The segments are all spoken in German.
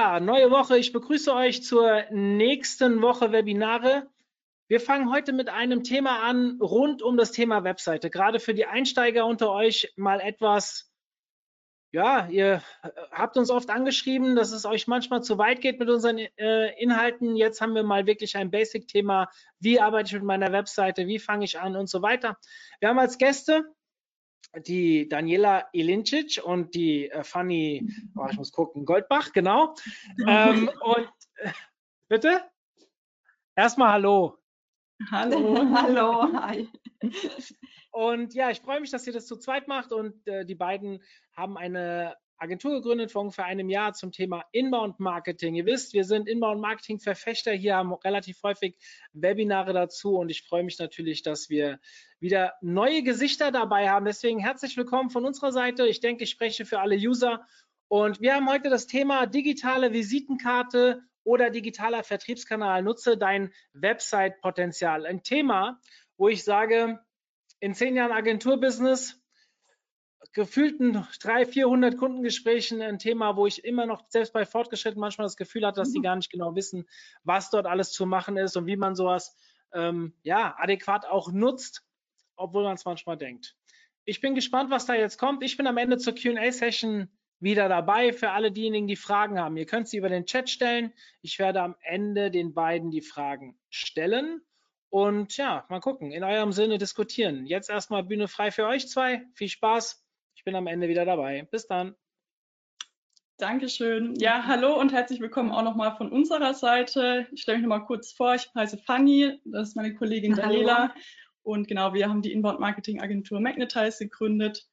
Ja, neue Woche. Ich begrüße euch zur nächsten Woche Webinare. Wir fangen heute mit einem Thema an rund um das Thema Webseite. Gerade für die Einsteiger unter euch mal etwas, ja, ihr habt uns oft angeschrieben, dass es euch manchmal zu weit geht mit unseren äh, Inhalten. Jetzt haben wir mal wirklich ein Basic-Thema. Wie arbeite ich mit meiner Webseite? Wie fange ich an und so weiter. Wir haben als Gäste die Daniela Ilincic und die äh, Fanny, oh, ich muss gucken, Goldbach, genau. ähm, und äh, bitte? Erstmal Hallo. Hallo, hallo, hi. Und ja, ich freue mich, dass ihr das zu zweit macht und äh, die beiden haben eine Agentur gegründet vor ungefähr einem Jahr zum Thema Inbound Marketing. Ihr wisst, wir sind Inbound Marketing Verfechter hier, haben relativ häufig Webinare dazu und ich freue mich natürlich, dass wir wieder neue Gesichter dabei haben. Deswegen herzlich willkommen von unserer Seite. Ich denke, ich spreche für alle User und wir haben heute das Thema digitale Visitenkarte oder digitaler Vertriebskanal. Nutze dein Website-Potenzial. Ein Thema, wo ich sage, in zehn Jahren Agenturbusiness gefühlten 300, 400 Kundengesprächen ein Thema, wo ich immer noch, selbst bei Fortgeschritten, manchmal das Gefühl hatte, dass die gar nicht genau wissen, was dort alles zu machen ist und wie man sowas ähm, ja, adäquat auch nutzt, obwohl man es manchmal denkt. Ich bin gespannt, was da jetzt kommt. Ich bin am Ende zur QA-Session wieder dabei für alle diejenigen, die Fragen haben. Ihr könnt sie über den Chat stellen. Ich werde am Ende den beiden die Fragen stellen. Und ja, mal gucken, in eurem Sinne diskutieren. Jetzt erstmal Bühne frei für euch zwei. Viel Spaß. Ich bin am Ende wieder dabei. Bis dann. Dankeschön. Ja, hallo und herzlich willkommen auch nochmal von unserer Seite. Ich stelle mich nochmal kurz vor. Ich heiße Fanny, das ist meine Kollegin Daniela. Und genau, wir haben die Inbound Marketing Agentur Magnetize gegründet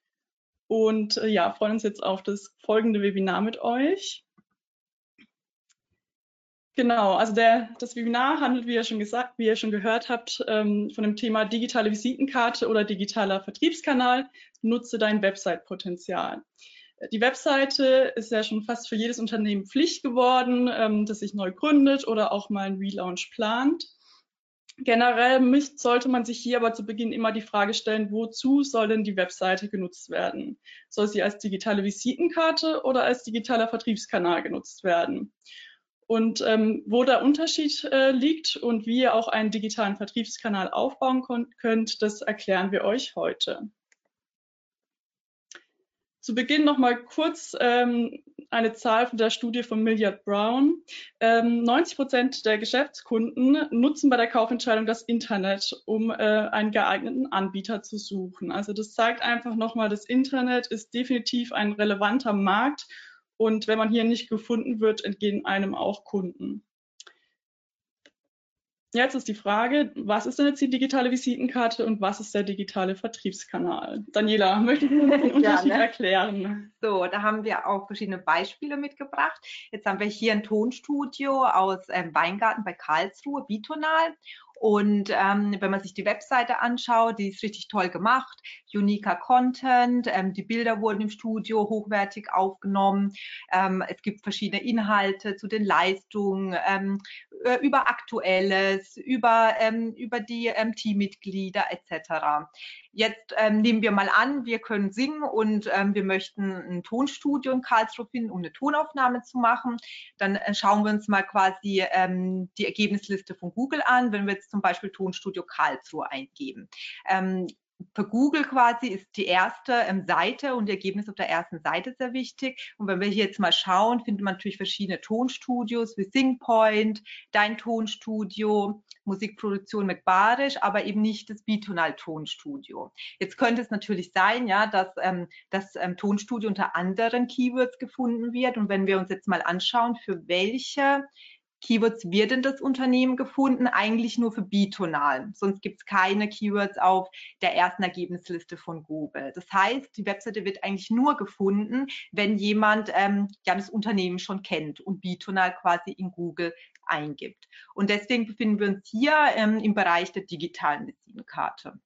und äh, ja, freuen uns jetzt auf das folgende Webinar mit euch. Genau, also der, das Webinar handelt, wie ihr schon gesagt, wie ihr schon gehört habt, ähm, von dem Thema digitale Visitenkarte oder digitaler Vertriebskanal. Nutze dein Website-Potenzial. Die Webseite ist ja schon fast für jedes Unternehmen Pflicht geworden, ähm, das sich neu gründet oder auch mal einen Relaunch plant. Generell müsst, sollte man sich hier aber zu Beginn immer die Frage stellen, wozu soll denn die Webseite genutzt werden? Soll sie als digitale Visitenkarte oder als digitaler Vertriebskanal genutzt werden? Und ähm, wo der Unterschied äh, liegt und wie ihr auch einen digitalen Vertriebskanal aufbauen könnt, das erklären wir euch heute. Zu Beginn noch mal kurz ähm, eine Zahl von der Studie von Milliard Brown. Ähm, 90 Prozent der Geschäftskunden nutzen bei der Kaufentscheidung das Internet, um äh, einen geeigneten Anbieter zu suchen. Also das zeigt einfach nochmal, das Internet ist definitiv ein relevanter Markt und wenn man hier nicht gefunden wird, entgehen einem auch Kunden. Jetzt ist die Frage, was ist denn jetzt die digitale Visitenkarte und was ist der digitale Vertriebskanal? Daniela, möchtest du den Unterschied Gerne. erklären? So, da haben wir auch verschiedene Beispiele mitgebracht. Jetzt haben wir hier ein Tonstudio aus ähm, Weingarten bei Karlsruhe, Bitonal. Und ähm, wenn man sich die Webseite anschaut, die ist richtig toll gemacht, uniker Content, ähm, die Bilder wurden im Studio hochwertig aufgenommen, ähm, es gibt verschiedene Inhalte zu den Leistungen, ähm, äh, über Aktuelles, über, ähm, über die ähm, Teammitglieder etc. Jetzt ähm, nehmen wir mal an, wir können singen und ähm, wir möchten ein Tonstudio in Karlsruhe finden, um eine Tonaufnahme zu machen. Dann äh, schauen wir uns mal quasi ähm, die Ergebnisliste von Google an, wenn wir jetzt zum Beispiel Tonstudio Karlsruhe eingeben. Ähm, für Google quasi ist die erste ähm, Seite und die Ergebnisse auf der ersten Seite sehr wichtig. Und wenn wir hier jetzt mal schauen, findet man natürlich verschiedene Tonstudios wie SingPoint, Dein Tonstudio, Musikproduktion mit Barisch, aber eben nicht das Bitonal-Tonstudio. Jetzt könnte es natürlich sein, ja, dass ähm, das ähm, Tonstudio unter anderen Keywords gefunden wird. Und wenn wir uns jetzt mal anschauen, für welche Keywords wird denn das Unternehmen gefunden? Eigentlich nur für Bitonal. Sonst gibt es keine Keywords auf der ersten Ergebnisliste von Google. Das heißt, die Webseite wird eigentlich nur gefunden, wenn jemand ähm, ja das Unternehmen schon kennt und Bitonal quasi in Google eingibt. Und deswegen befinden wir uns hier ähm, im Bereich der digitalen Visitenkarte.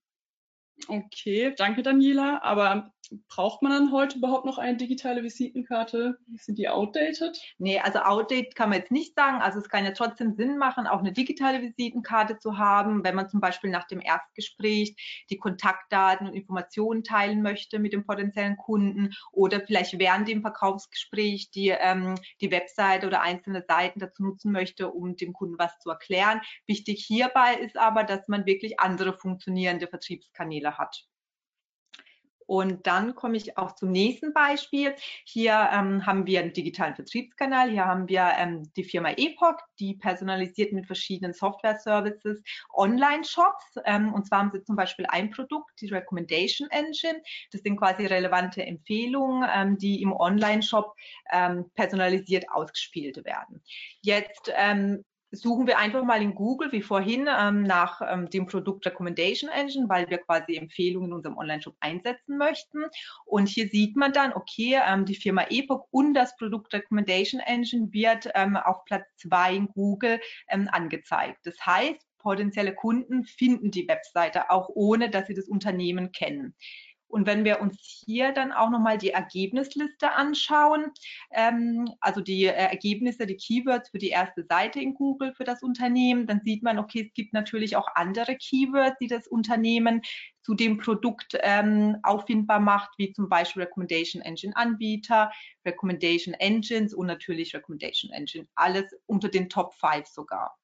Okay, danke Daniela. Aber braucht man dann heute überhaupt noch eine digitale Visitenkarte? Sind die outdated? Nee, also outdated kann man jetzt nicht sagen. Also es kann ja trotzdem Sinn machen, auch eine digitale Visitenkarte zu haben, wenn man zum Beispiel nach dem Erstgespräch die Kontaktdaten und Informationen teilen möchte mit dem potenziellen Kunden oder vielleicht während dem Verkaufsgespräch die, ähm, die Webseite oder einzelne Seiten dazu nutzen möchte, um dem Kunden was zu erklären. Wichtig hierbei ist aber, dass man wirklich andere funktionierende Vertriebskanäle hat. Und dann komme ich auch zum nächsten Beispiel. Hier ähm, haben wir einen digitalen Vertriebskanal. Hier haben wir ähm, die Firma Epoch, die personalisiert mit verschiedenen Software-Services Online-Shops. Ähm, und zwar haben sie zum Beispiel ein Produkt, die Recommendation Engine. Das sind quasi relevante Empfehlungen, ähm, die im Online-Shop ähm, personalisiert ausgespielt werden. Jetzt ähm, suchen wir einfach mal in Google, wie vorhin, ähm, nach ähm, dem Produkt Recommendation Engine, weil wir quasi Empfehlungen in unserem Online-Shop einsetzen möchten. Und hier sieht man dann, okay, ähm, die Firma Epoch und das Produkt Recommendation Engine wird ähm, auf Platz zwei in Google ähm, angezeigt. Das heißt, potenzielle Kunden finden die Webseite auch ohne, dass sie das Unternehmen kennen. Und wenn wir uns hier dann auch nochmal die Ergebnisliste anschauen, ähm, also die äh, Ergebnisse, die Keywords für die erste Seite in Google für das Unternehmen, dann sieht man, okay, es gibt natürlich auch andere Keywords, die das Unternehmen zu dem Produkt ähm, auffindbar macht, wie zum Beispiel Recommendation Engine Anbieter, Recommendation Engines und natürlich Recommendation Engine. Alles unter den Top 5 sogar.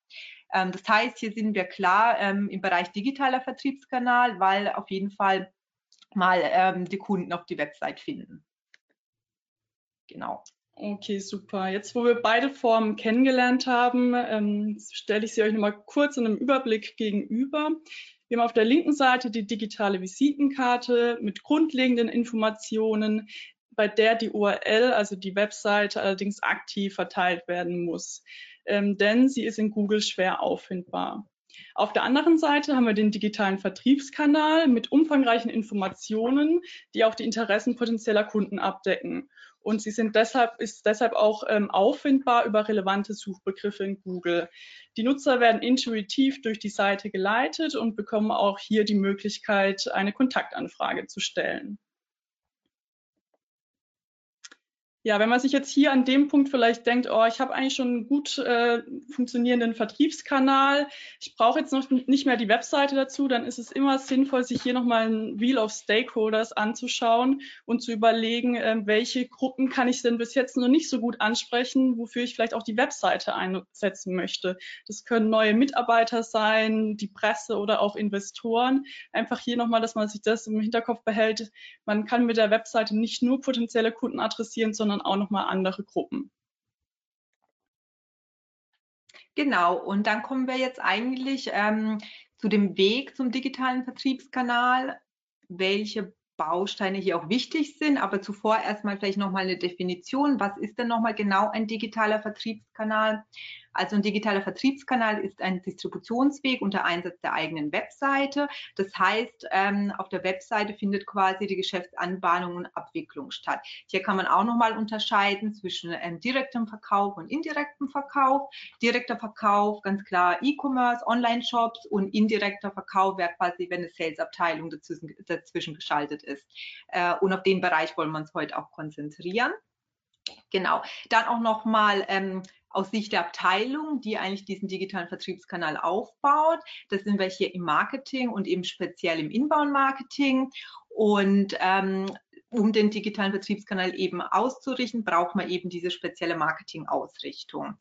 Ähm, das heißt, hier sind wir klar ähm, im Bereich digitaler Vertriebskanal, weil auf jeden Fall mal ähm, die Kunden auf die Website finden. Genau. Okay, super. Jetzt, wo wir beide Formen kennengelernt haben, ähm, stelle ich sie euch nochmal kurz in einem Überblick gegenüber. Wir haben auf der linken Seite die digitale Visitenkarte mit grundlegenden Informationen, bei der die URL, also die Webseite, allerdings aktiv verteilt werden muss, ähm, denn sie ist in Google schwer auffindbar. Auf der anderen Seite haben wir den digitalen Vertriebskanal mit umfangreichen Informationen, die auch die Interessen potenzieller Kunden abdecken. Und sie sind deshalb, ist deshalb auch ähm, auffindbar über relevante Suchbegriffe in Google. Die Nutzer werden intuitiv durch die Seite geleitet und bekommen auch hier die Möglichkeit, eine Kontaktanfrage zu stellen. Ja, wenn man sich jetzt hier an dem Punkt vielleicht denkt, oh, ich habe eigentlich schon einen gut äh, funktionierenden Vertriebskanal, ich brauche jetzt noch nicht mehr die Webseite dazu, dann ist es immer sinnvoll, sich hier nochmal ein Wheel of Stakeholders anzuschauen und zu überlegen, äh, welche Gruppen kann ich denn bis jetzt noch nicht so gut ansprechen, wofür ich vielleicht auch die Webseite einsetzen möchte. Das können neue Mitarbeiter sein, die Presse oder auch Investoren. Einfach hier nochmal, dass man sich das im Hinterkopf behält. Man kann mit der Webseite nicht nur potenzielle Kunden adressieren, sondern sondern auch nochmal andere Gruppen. Genau, und dann kommen wir jetzt eigentlich ähm, zu dem Weg zum digitalen Vertriebskanal, welche Bausteine hier auch wichtig sind, aber zuvor erstmal vielleicht nochmal eine Definition. Was ist denn nochmal genau ein digitaler Vertriebskanal? Also ein digitaler Vertriebskanal ist ein Distributionsweg unter Einsatz der eigenen Webseite. Das heißt, ähm, auf der Webseite findet quasi die Geschäftsanbahnung und Abwicklung statt. Hier kann man auch nochmal unterscheiden zwischen ähm, direktem Verkauf und indirektem Verkauf. Direkter Verkauf, ganz klar E-Commerce, Online-Shops und indirekter Verkauf wäre quasi, wenn eine Sales-Abteilung dazwischen, dazwischen geschaltet ist. Äh, und auf den Bereich wollen wir uns heute auch konzentrieren. Genau. Dann auch nochmal ähm, aus Sicht der Abteilung, die eigentlich diesen digitalen Vertriebskanal aufbaut. Das sind wir hier im Marketing und eben speziell im Inbound-Marketing. Und ähm, um den digitalen Vertriebskanal eben auszurichten, braucht man eben diese spezielle Marketing-Ausrichtung.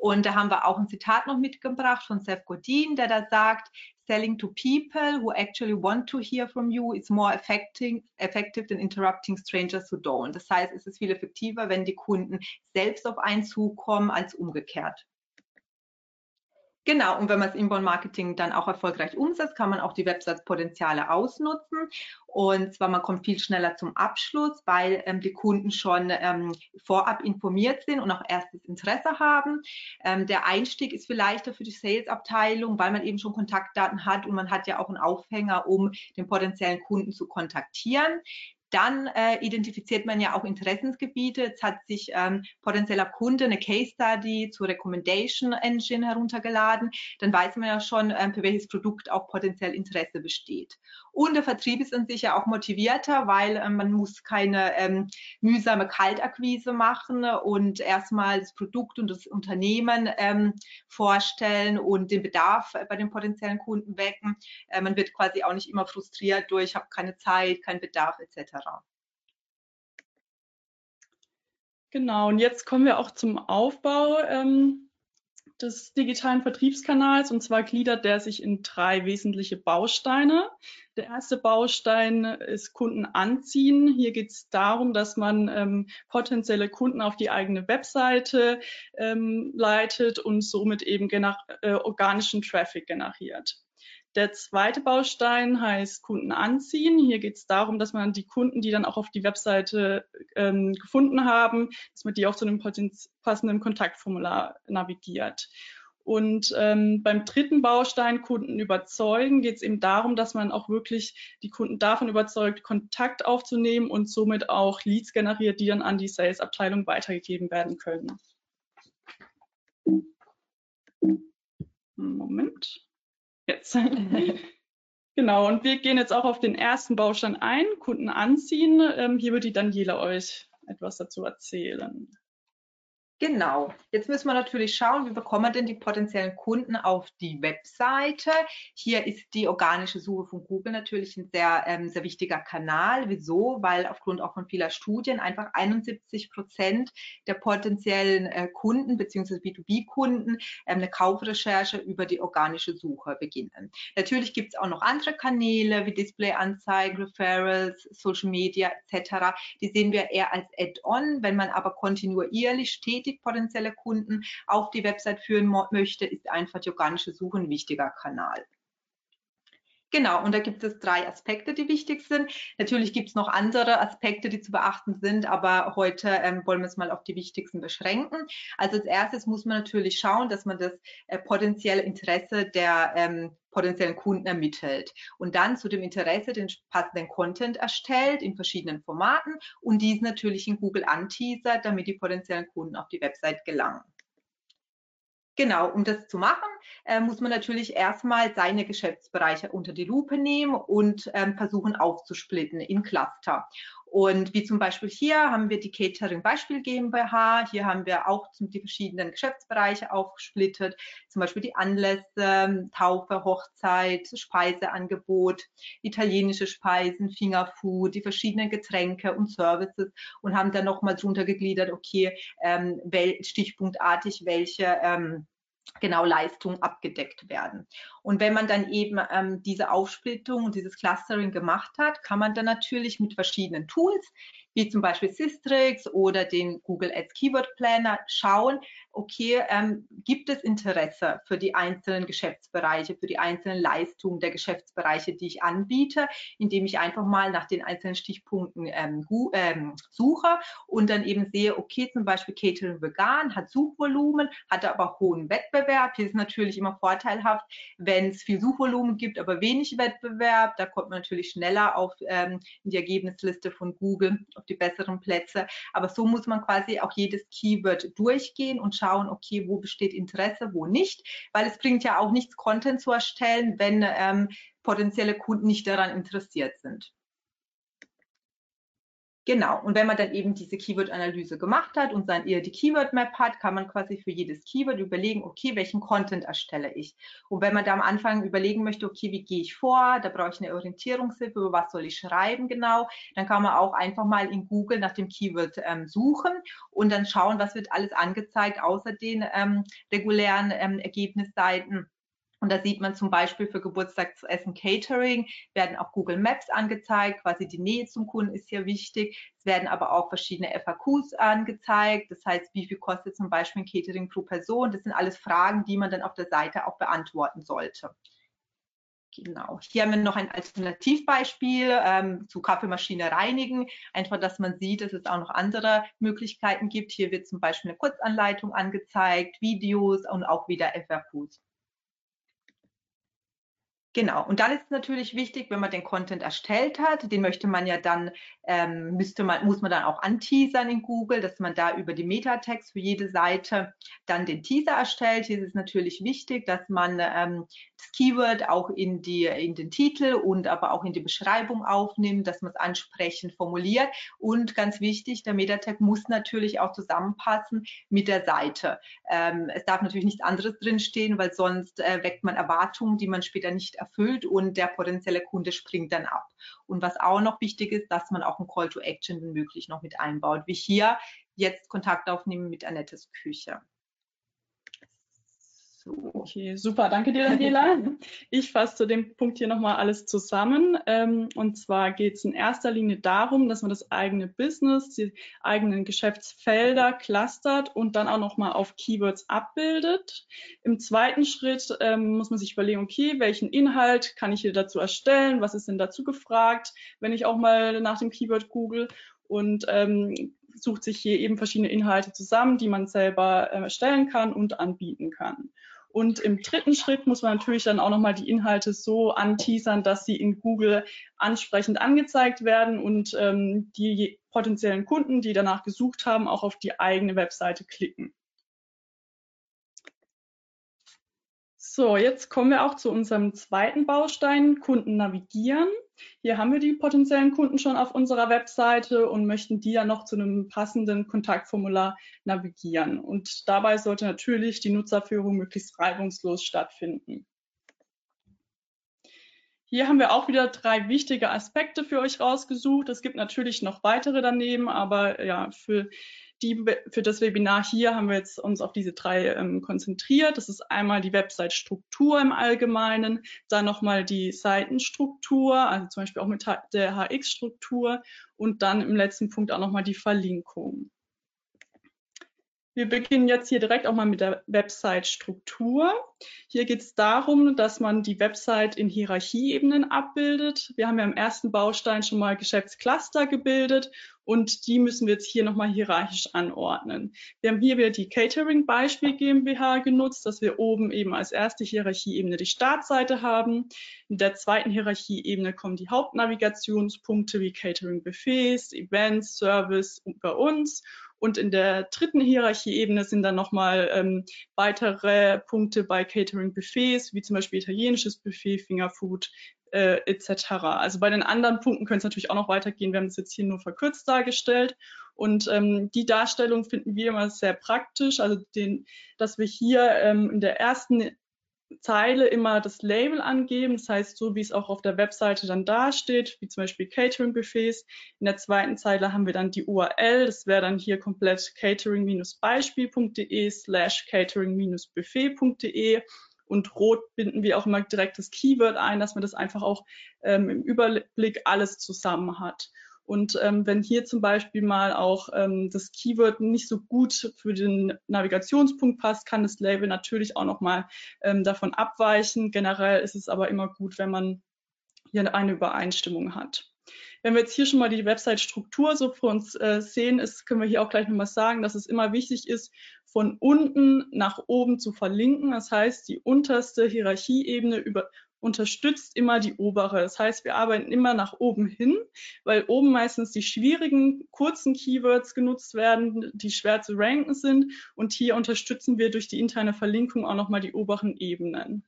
Und da haben wir auch ein Zitat noch mitgebracht von Seth Godin, der da sagt, selling to people who actually want to hear from you is more effective, than interrupting strangers who don't. Das heißt, es ist viel effektiver, wenn die Kunden selbst auf einen zukommen, als umgekehrt. Genau, und wenn man das Inbound-Marketing dann auch erfolgreich umsetzt, kann man auch die Website-Potenziale ausnutzen. Und zwar, man kommt viel schneller zum Abschluss, weil ähm, die Kunden schon ähm, vorab informiert sind und auch erstes Interesse haben. Ähm, der Einstieg ist viel leichter für die Sales-Abteilung, weil man eben schon Kontaktdaten hat und man hat ja auch einen Aufhänger, um den potenziellen Kunden zu kontaktieren. Dann äh, identifiziert man ja auch Interessensgebiete. Jetzt hat sich ähm, potenzieller Kunde eine Case Study zur Recommendation Engine heruntergeladen. Dann weiß man ja schon, ähm, für welches Produkt auch potenziell Interesse besteht. Und der Vertrieb ist an sich ja auch motivierter, weil ähm, man muss keine ähm, mühsame Kaltakquise machen und erstmal das Produkt und das Unternehmen ähm, vorstellen und den Bedarf bei den potenziellen Kunden wecken. Äh, man wird quasi auch nicht immer frustriert durch, ich habe keine Zeit, keinen Bedarf etc. Genau, und jetzt kommen wir auch zum Aufbau ähm, des digitalen Vertriebskanals. Und zwar gliedert der sich in drei wesentliche Bausteine. Der erste Baustein ist Kunden anziehen. Hier geht es darum, dass man ähm, potenzielle Kunden auf die eigene Webseite ähm, leitet und somit eben äh, organischen Traffic generiert. Der zweite Baustein heißt Kunden anziehen. Hier geht es darum, dass man die Kunden, die dann auch auf die Webseite ähm, gefunden haben, dass man die auch zu einem passenden Kontaktformular navigiert. Und ähm, beim dritten Baustein Kunden überzeugen geht es eben darum, dass man auch wirklich die Kunden davon überzeugt, Kontakt aufzunehmen und somit auch Leads generiert, die dann an die Sales-Abteilung weitergegeben werden können. Moment. Jetzt. genau, und wir gehen jetzt auch auf den ersten Baustein ein, Kunden anziehen. Ähm, hier wird die Daniela euch etwas dazu erzählen. Genau. Jetzt müssen wir natürlich schauen, wie bekommen wir denn die potenziellen Kunden auf die Webseite. Hier ist die organische Suche von Google natürlich ein sehr, ähm, sehr wichtiger Kanal. Wieso? Weil aufgrund auch von vieler Studien einfach 71 Prozent der potenziellen äh, Kunden bzw. B2B-Kunden ähm, eine Kaufrecherche über die organische Suche beginnen. Natürlich gibt es auch noch andere Kanäle wie Displayanzeigen, Referrals, Social Media etc. Die sehen wir eher als Add-on. Wenn man aber kontinuierlich stetig stetig potenzielle Kunden auf die Website führen möchte, ist einfach die organische Suche ein wichtiger Kanal. Genau, und da gibt es drei Aspekte, die wichtig sind. Natürlich gibt es noch andere Aspekte, die zu beachten sind, aber heute ähm, wollen wir es mal auf die wichtigsten beschränken. Also als erstes muss man natürlich schauen, dass man das äh, potenzielle Interesse der ähm, potenziellen Kunden ermittelt und dann zu dem Interesse den passenden Content erstellt in verschiedenen Formaten und dies natürlich in Google anteasert, damit die potenziellen Kunden auf die Website gelangen. Genau, um das zu machen, äh, muss man natürlich erstmal seine Geschäftsbereiche unter die Lupe nehmen und ähm, versuchen aufzusplitten in Cluster. Und wie zum Beispiel hier haben wir die Catering Beispiel GmbH. Hier haben wir auch die verschiedenen Geschäftsbereiche aufgesplittet, zum Beispiel die Anlässe, Taufe, Hochzeit, Speiseangebot, italienische Speisen, Fingerfood, die verschiedenen Getränke und Services und haben dann nochmal drunter gegliedert, okay, ähm, stichpunktartig, welche ähm, genau Leistungen abgedeckt werden. Und wenn man dann eben ähm, diese Aufsplittung und dieses Clustering gemacht hat, kann man dann natürlich mit verschiedenen Tools wie zum Beispiel Systrix oder den Google Ads Keyword Planner schauen, okay, ähm, gibt es Interesse für die einzelnen Geschäftsbereiche, für die einzelnen Leistungen der Geschäftsbereiche, die ich anbiete, indem ich einfach mal nach den einzelnen Stichpunkten ähm, ähm, suche und dann eben sehe, okay, zum Beispiel Catering Vegan hat Suchvolumen, hat aber hohen Wettbewerb. Hier ist natürlich immer vorteilhaft, wenn es viel Suchvolumen gibt, aber wenig Wettbewerb. Da kommt man natürlich schneller auf ähm, die Ergebnisliste von Google auf die besseren Plätze. Aber so muss man quasi auch jedes Keyword durchgehen und schauen, okay, wo besteht Interesse, wo nicht, weil es bringt ja auch nichts, Content zu erstellen, wenn ähm, potenzielle Kunden nicht daran interessiert sind. Genau, und wenn man dann eben diese Keyword-Analyse gemacht hat und dann eher die Keyword-Map hat, kann man quasi für jedes Keyword überlegen, okay, welchen Content erstelle ich? Und wenn man da am Anfang überlegen möchte, okay, wie gehe ich vor, da brauche ich eine Orientierungshilfe, über was soll ich schreiben genau, dann kann man auch einfach mal in Google nach dem Keyword ähm, suchen und dann schauen, was wird alles angezeigt, außer den ähm, regulären ähm, Ergebnisseiten und da sieht man zum Beispiel für Geburtstagsessen Catering werden auch Google Maps angezeigt, quasi die Nähe zum Kunden ist hier wichtig. Es werden aber auch verschiedene FAQs angezeigt, das heißt, wie viel kostet zum Beispiel ein Catering pro Person. Das sind alles Fragen, die man dann auf der Seite auch beantworten sollte. Genau. Hier haben wir noch ein Alternativbeispiel ähm, zu Kaffeemaschine reinigen. Einfach, dass man sieht, dass es auch noch andere Möglichkeiten gibt. Hier wird zum Beispiel eine Kurzanleitung angezeigt, Videos und auch wieder FAQs. Genau. Und dann ist es natürlich wichtig, wenn man den Content erstellt hat, den möchte man ja dann, ähm, müsste man, muss man dann auch anteasern in Google, dass man da über die Metatext für jede Seite dann den Teaser erstellt. Hier ist es natürlich wichtig, dass man ähm, das Keyword auch in, die, in den Titel und aber auch in die Beschreibung aufnimmt, dass man es ansprechend formuliert. Und ganz wichtig, der Metatag muss natürlich auch zusammenpassen mit der Seite. Ähm, es darf natürlich nichts anderes drinstehen, weil sonst äh, weckt man Erwartungen, die man später nicht erfüllt und der potenzielle Kunde springt dann ab. Und was auch noch wichtig ist, dass man auch ein Call to Action möglich noch mit einbaut, wie hier jetzt Kontakt aufnehmen mit Annettes Küche. So. Okay, super, danke dir, Daniela. Ich fasse zu dem Punkt hier nochmal alles zusammen. Ähm, und zwar geht es in erster Linie darum, dass man das eigene Business, die eigenen Geschäftsfelder clustert und dann auch nochmal auf Keywords abbildet. Im zweiten Schritt ähm, muss man sich überlegen, okay, welchen Inhalt kann ich hier dazu erstellen? Was ist denn dazu gefragt, wenn ich auch mal nach dem Keyword google? Und ähm, sucht sich hier eben verschiedene Inhalte zusammen, die man selber äh, erstellen kann und anbieten kann. Und im dritten Schritt muss man natürlich dann auch nochmal die Inhalte so anteasern, dass sie in Google ansprechend angezeigt werden und ähm, die potenziellen Kunden, die danach gesucht haben, auch auf die eigene Webseite klicken. So, jetzt kommen wir auch zu unserem zweiten Baustein, Kunden navigieren. Hier haben wir die potenziellen Kunden schon auf unserer Webseite und möchten die ja noch zu einem passenden Kontaktformular navigieren. Und dabei sollte natürlich die Nutzerführung möglichst reibungslos stattfinden. Hier haben wir auch wieder drei wichtige Aspekte für euch rausgesucht. Es gibt natürlich noch weitere daneben, aber ja, für die, für das Webinar hier haben wir jetzt uns auf diese drei ähm, konzentriert. Das ist einmal die Website-Struktur im Allgemeinen, dann nochmal die Seitenstruktur, also zum Beispiel auch mit der HX-Struktur und dann im letzten Punkt auch nochmal die Verlinkung. Wir beginnen jetzt hier direkt auch mal mit der Website-Struktur. Hier geht es darum, dass man die Website in Hierarchieebenen abbildet. Wir haben ja im ersten Baustein schon mal Geschäftscluster gebildet und die müssen wir jetzt hier nochmal hierarchisch anordnen. Wir haben hier wieder die Catering Beispiel GmbH genutzt, dass wir oben eben als erste Hierarchieebene die Startseite haben. In der zweiten Hierarchieebene kommen die Hauptnavigationspunkte wie Catering Buffets, Events, Service und bei uns. Und in der dritten Hierarchieebene sind dann nochmal ähm, weitere Punkte bei Catering Buffets, wie zum Beispiel italienisches Buffet, Fingerfood, äh, etc. Also bei den anderen Punkten können es natürlich auch noch weitergehen. Wir haben es jetzt hier nur verkürzt dargestellt. Und ähm, die Darstellung finden wir immer sehr praktisch, also den, dass wir hier ähm, in der ersten Zeile immer das Label angeben, das heißt so, wie es auch auf der Webseite dann dasteht, wie zum Beispiel Catering-Buffets. In der zweiten Zeile haben wir dann die URL, das wäre dann hier komplett catering-beispiel.de slash catering-buffet.de und rot binden wir auch immer direkt das Keyword ein, dass man das einfach auch ähm, im Überblick alles zusammen hat. Und ähm, wenn hier zum Beispiel mal auch ähm, das Keyword nicht so gut für den Navigationspunkt passt, kann das Label natürlich auch nochmal ähm, davon abweichen. Generell ist es aber immer gut, wenn man hier eine Übereinstimmung hat. Wenn wir jetzt hier schon mal die Website-Struktur so für uns äh, sehen, ist, können wir hier auch gleich nochmal sagen, dass es immer wichtig ist, von unten nach oben zu verlinken. Das heißt, die unterste Hierarchieebene über, unterstützt immer die obere. Das heißt, wir arbeiten immer nach oben hin, weil oben meistens die schwierigen, kurzen Keywords genutzt werden, die schwer zu ranken sind. Und hier unterstützen wir durch die interne Verlinkung auch nochmal die oberen Ebenen.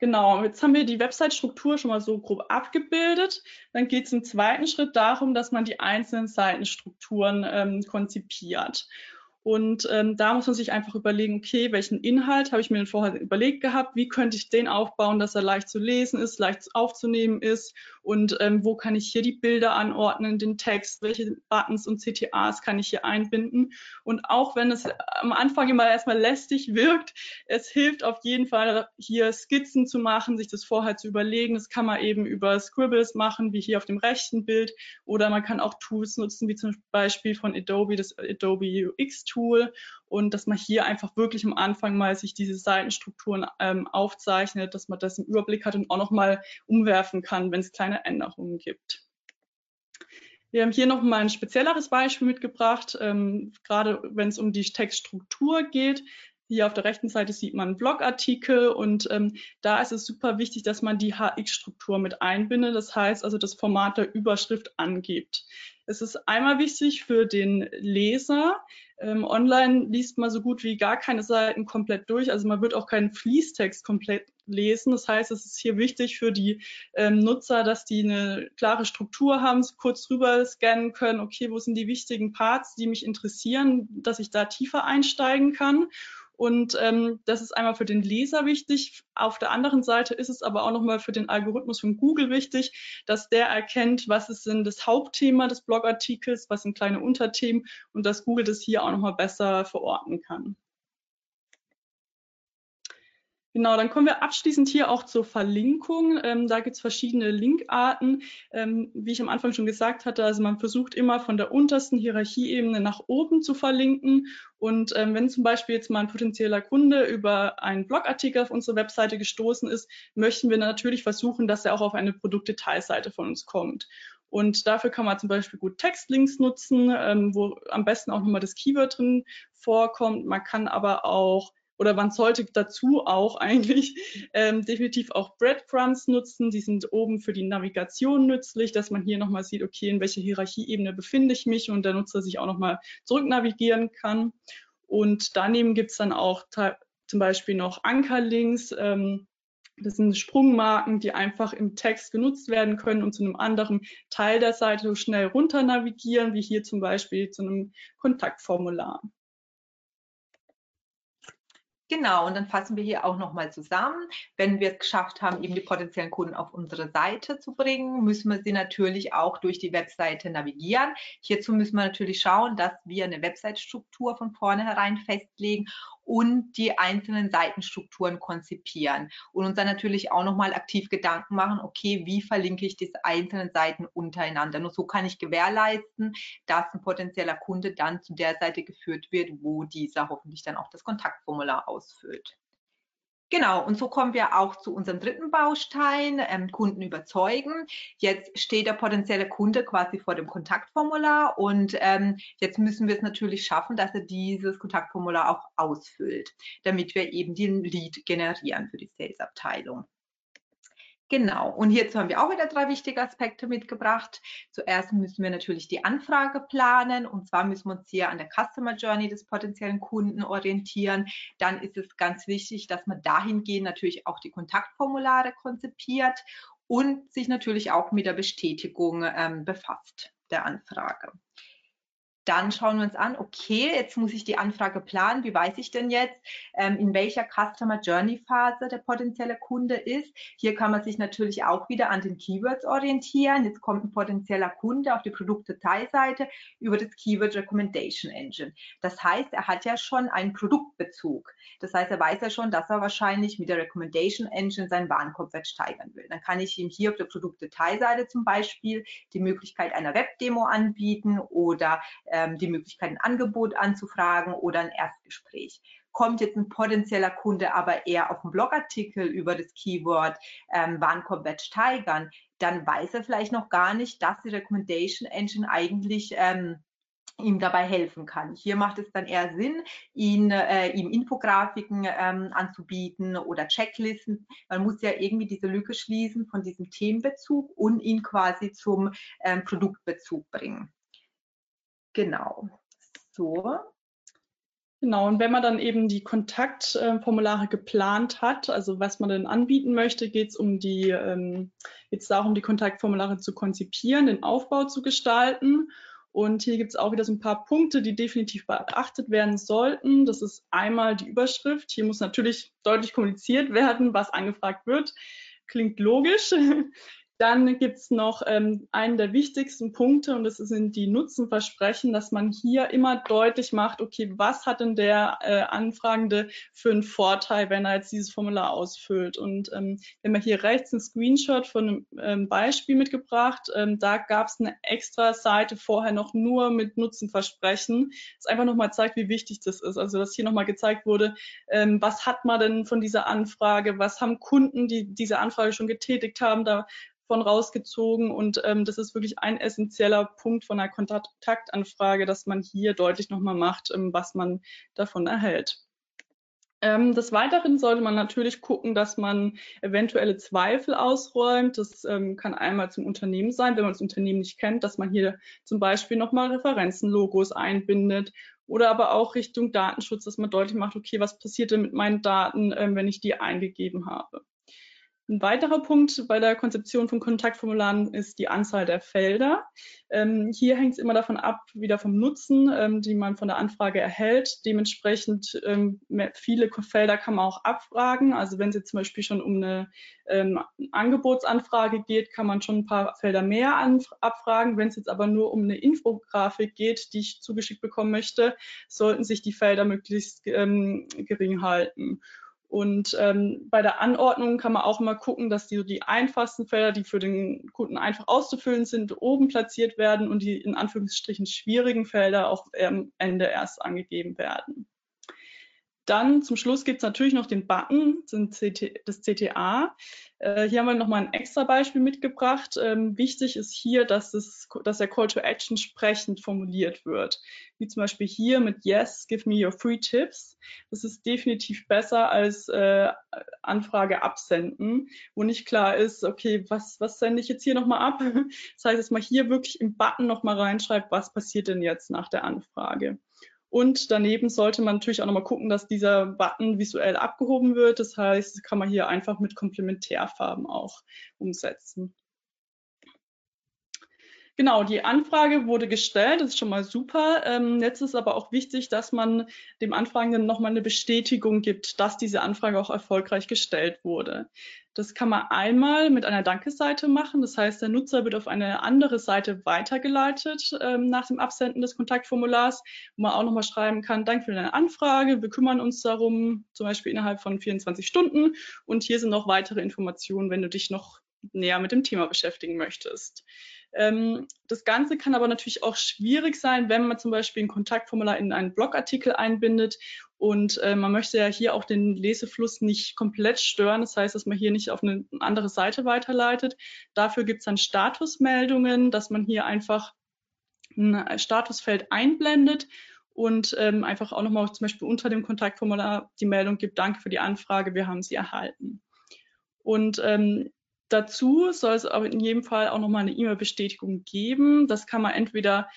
Genau, jetzt haben wir die Website-Struktur schon mal so grob abgebildet. Dann geht es im zweiten Schritt darum, dass man die einzelnen Seitenstrukturen ähm, konzipiert. Und ähm, da muss man sich einfach überlegen, okay, welchen Inhalt habe ich mir denn vorher überlegt gehabt, wie könnte ich den aufbauen, dass er leicht zu lesen ist, leicht aufzunehmen ist und ähm, wo kann ich hier die Bilder anordnen, den Text, welche Buttons und CTAs kann ich hier einbinden. Und auch wenn es am Anfang immer erstmal lästig wirkt, es hilft auf jeden Fall hier Skizzen zu machen, sich das vorher zu überlegen. Das kann man eben über Scribbles machen, wie hier auf dem rechten Bild, oder man kann auch Tools nutzen, wie zum Beispiel von Adobe, das Adobe UX Tool und dass man hier einfach wirklich am Anfang mal sich diese Seitenstrukturen ähm, aufzeichnet, dass man das im Überblick hat und auch nochmal umwerfen kann, wenn es kleine Änderungen gibt. Wir haben hier noch mal ein spezielleres Beispiel mitgebracht, ähm, gerade wenn es um die Textstruktur geht. Hier auf der rechten Seite sieht man Blogartikel und ähm, da ist es super wichtig, dass man die HX-Struktur mit einbindet. Das heißt also das Format der Überschrift angibt. Es ist einmal wichtig für den Leser. Ähm, online liest man so gut wie gar keine Seiten komplett durch. Also man wird auch keinen Fließtext komplett lesen. Das heißt, es ist hier wichtig für die ähm, Nutzer, dass die eine klare Struktur haben, kurz drüber scannen können, okay, wo sind die wichtigen Parts, die mich interessieren, dass ich da tiefer einsteigen kann. Und ähm, das ist einmal für den Leser wichtig. Auf der anderen Seite ist es aber auch nochmal für den Algorithmus von Google wichtig, dass der erkennt, was ist denn das Hauptthema des Blogartikels, was sind kleine Unterthemen und dass Google das hier auch nochmal besser verorten kann. Genau, dann kommen wir abschließend hier auch zur Verlinkung. Ähm, da gibt es verschiedene Linkarten. Ähm, wie ich am Anfang schon gesagt hatte, also man versucht immer von der untersten Hierarchieebene nach oben zu verlinken. Und ähm, wenn zum Beispiel jetzt mal ein potenzieller Kunde über einen Blogartikel auf unsere Webseite gestoßen ist, möchten wir natürlich versuchen, dass er auch auf eine Produktdetailseite von uns kommt. Und dafür kann man zum Beispiel gut Textlinks nutzen, ähm, wo am besten auch nochmal das Keyword drin vorkommt. Man kann aber auch oder man sollte dazu auch eigentlich ähm, definitiv auch Breadcrumbs nutzen. Die sind oben für die Navigation nützlich, dass man hier nochmal sieht, okay, in welcher Hierarchieebene befinde ich mich und der Nutzer sich auch nochmal zurücknavigieren kann. Und daneben gibt es dann auch zum Beispiel noch Ankerlinks. Ähm, das sind Sprungmarken, die einfach im Text genutzt werden können und zu einem anderen Teil der Seite schnell runter navigieren, wie hier zum Beispiel zu einem Kontaktformular. Genau, und dann fassen wir hier auch nochmal zusammen. Wenn wir es geschafft haben, eben die potenziellen Kunden auf unsere Seite zu bringen, müssen wir sie natürlich auch durch die Webseite navigieren. Hierzu müssen wir natürlich schauen, dass wir eine Website-Struktur von vornherein festlegen und die einzelnen Seitenstrukturen konzipieren und uns dann natürlich auch nochmal aktiv Gedanken machen, okay, wie verlinke ich diese einzelnen Seiten untereinander? Nur so kann ich gewährleisten, dass ein potenzieller Kunde dann zu der Seite geführt wird, wo dieser hoffentlich dann auch das Kontaktformular ausfüllt. Genau, und so kommen wir auch zu unserem dritten Baustein, ähm, Kunden überzeugen. Jetzt steht der potenzielle Kunde quasi vor dem Kontaktformular und ähm, jetzt müssen wir es natürlich schaffen, dass er dieses Kontaktformular auch ausfüllt, damit wir eben den Lead generieren für die Sales-Abteilung. Genau, und hierzu haben wir auch wieder drei wichtige Aspekte mitgebracht. Zuerst müssen wir natürlich die Anfrage planen und zwar müssen wir uns hier an der Customer Journey des potenziellen Kunden orientieren. Dann ist es ganz wichtig, dass man dahingehend natürlich auch die Kontaktformulare konzipiert und sich natürlich auch mit der Bestätigung ähm, befasst der Anfrage. Dann schauen wir uns an, okay, jetzt muss ich die Anfrage planen. Wie weiß ich denn jetzt, ähm, in welcher Customer Journey Phase der potenzielle Kunde ist? Hier kann man sich natürlich auch wieder an den Keywords orientieren. Jetzt kommt ein potenzieller Kunde auf die Produktdetailseite über das Keyword Recommendation Engine. Das heißt, er hat ja schon einen Produktbezug. Das heißt, er weiß ja schon, dass er wahrscheinlich mit der Recommendation Engine seinen Warenkorbwert steigern will. Dann kann ich ihm hier auf der Produktdetailseite zum Beispiel die Möglichkeit einer Webdemo anbieten oder ähm, die Möglichkeit, ein Angebot anzufragen oder ein Erstgespräch. Kommt jetzt ein potenzieller Kunde aber eher auf einen Blogartikel über das Keyword ähm, Warenkorb steigern, dann weiß er vielleicht noch gar nicht, dass die Recommendation Engine eigentlich ähm, ihm dabei helfen kann. Hier macht es dann eher Sinn, ihn, äh, ihm Infografiken ähm, anzubieten oder Checklisten. Man muss ja irgendwie diese Lücke schließen von diesem Themenbezug und ihn quasi zum ähm, Produktbezug bringen. Genau. So. Genau, und wenn man dann eben die Kontaktformulare geplant hat, also was man denn anbieten möchte, geht es um die, ähm, jetzt darum, die Kontaktformulare zu konzipieren, den Aufbau zu gestalten. Und hier gibt es auch wieder so ein paar Punkte, die definitiv beachtet werden sollten. Das ist einmal die Überschrift. Hier muss natürlich deutlich kommuniziert werden, was angefragt wird. Klingt logisch. Dann gibt es noch ähm, einen der wichtigsten Punkte und das sind die Nutzenversprechen, dass man hier immer deutlich macht, okay, was hat denn der äh, Anfragende für einen Vorteil, wenn er jetzt dieses Formular ausfüllt. Und ähm, wir haben hier rechts ein Screenshot von einem ähm, Beispiel mitgebracht. Ähm, da gab es eine extra Seite vorher noch nur mit Nutzenversprechen. Das einfach nochmal zeigt, wie wichtig das ist. Also dass hier nochmal gezeigt wurde, ähm, was hat man denn von dieser Anfrage, was haben Kunden, die diese Anfrage schon getätigt haben, da von rausgezogen und ähm, das ist wirklich ein essentieller Punkt von einer Kontaktanfrage, dass man hier deutlich nochmal macht, ähm, was man davon erhält. Ähm, des Weiteren sollte man natürlich gucken, dass man eventuelle Zweifel ausräumt. Das ähm, kann einmal zum Unternehmen sein, wenn man das Unternehmen nicht kennt, dass man hier zum Beispiel nochmal Referenzen, Logos einbindet oder aber auch Richtung Datenschutz, dass man deutlich macht, okay, was passiert denn mit meinen Daten, ähm, wenn ich die eingegeben habe. Ein weiterer Punkt bei der Konzeption von Kontaktformularen ist die Anzahl der Felder. Ähm, hier hängt es immer davon ab, wieder vom Nutzen, ähm, die man von der Anfrage erhält. Dementsprechend ähm, viele Felder kann man auch abfragen. Also wenn es jetzt zum Beispiel schon um eine ähm, Angebotsanfrage geht, kann man schon ein paar Felder mehr abfragen. Wenn es jetzt aber nur um eine Infografik geht, die ich zugeschickt bekommen möchte, sollten sich die Felder möglichst ähm, gering halten. Und ähm, bei der Anordnung kann man auch mal gucken, dass die, die einfachsten Felder, die für den Kunden einfach auszufüllen sind, oben platziert werden und die in Anführungsstrichen schwierigen Felder auch am Ende erst angegeben werden. Dann zum Schluss gibt es natürlich noch den Button des CTA. Äh, hier haben wir nochmal ein extra Beispiel mitgebracht. Ähm, wichtig ist hier, dass, es, dass der Call to Action sprechend formuliert wird. Wie zum Beispiel hier mit Yes, give me your free tips. Das ist definitiv besser als äh, Anfrage absenden, wo nicht klar ist, okay, was, was sende ich jetzt hier nochmal ab? Das heißt, dass man hier wirklich im Button nochmal reinschreibt, was passiert denn jetzt nach der Anfrage. Und daneben sollte man natürlich auch nochmal gucken, dass dieser Button visuell abgehoben wird. Das heißt, das kann man hier einfach mit Komplementärfarben auch umsetzen. Genau, die Anfrage wurde gestellt, das ist schon mal super. Ähm, jetzt ist aber auch wichtig, dass man dem Anfragenden nochmal eine Bestätigung gibt, dass diese Anfrage auch erfolgreich gestellt wurde. Das kann man einmal mit einer Dankeseite machen. Das heißt, der Nutzer wird auf eine andere Seite weitergeleitet ähm, nach dem Absenden des Kontaktformulars, wo man auch nochmal schreiben kann, danke für deine Anfrage, wir kümmern uns darum, zum Beispiel innerhalb von 24 Stunden. Und hier sind noch weitere Informationen, wenn du dich noch näher mit dem Thema beschäftigen möchtest. Ähm, das Ganze kann aber natürlich auch schwierig sein, wenn man zum Beispiel ein Kontaktformular in einen Blogartikel einbindet und äh, man möchte ja hier auch den Lesefluss nicht komplett stören. Das heißt, dass man hier nicht auf eine andere Seite weiterleitet. Dafür gibt es dann Statusmeldungen, dass man hier einfach ein Statusfeld einblendet und ähm, einfach auch nochmal zum Beispiel unter dem Kontaktformular die Meldung gibt, danke für die Anfrage, wir haben sie erhalten. Und ähm, Dazu soll es aber in jedem Fall auch nochmal eine E-Mail-Bestätigung geben. Das kann man entweder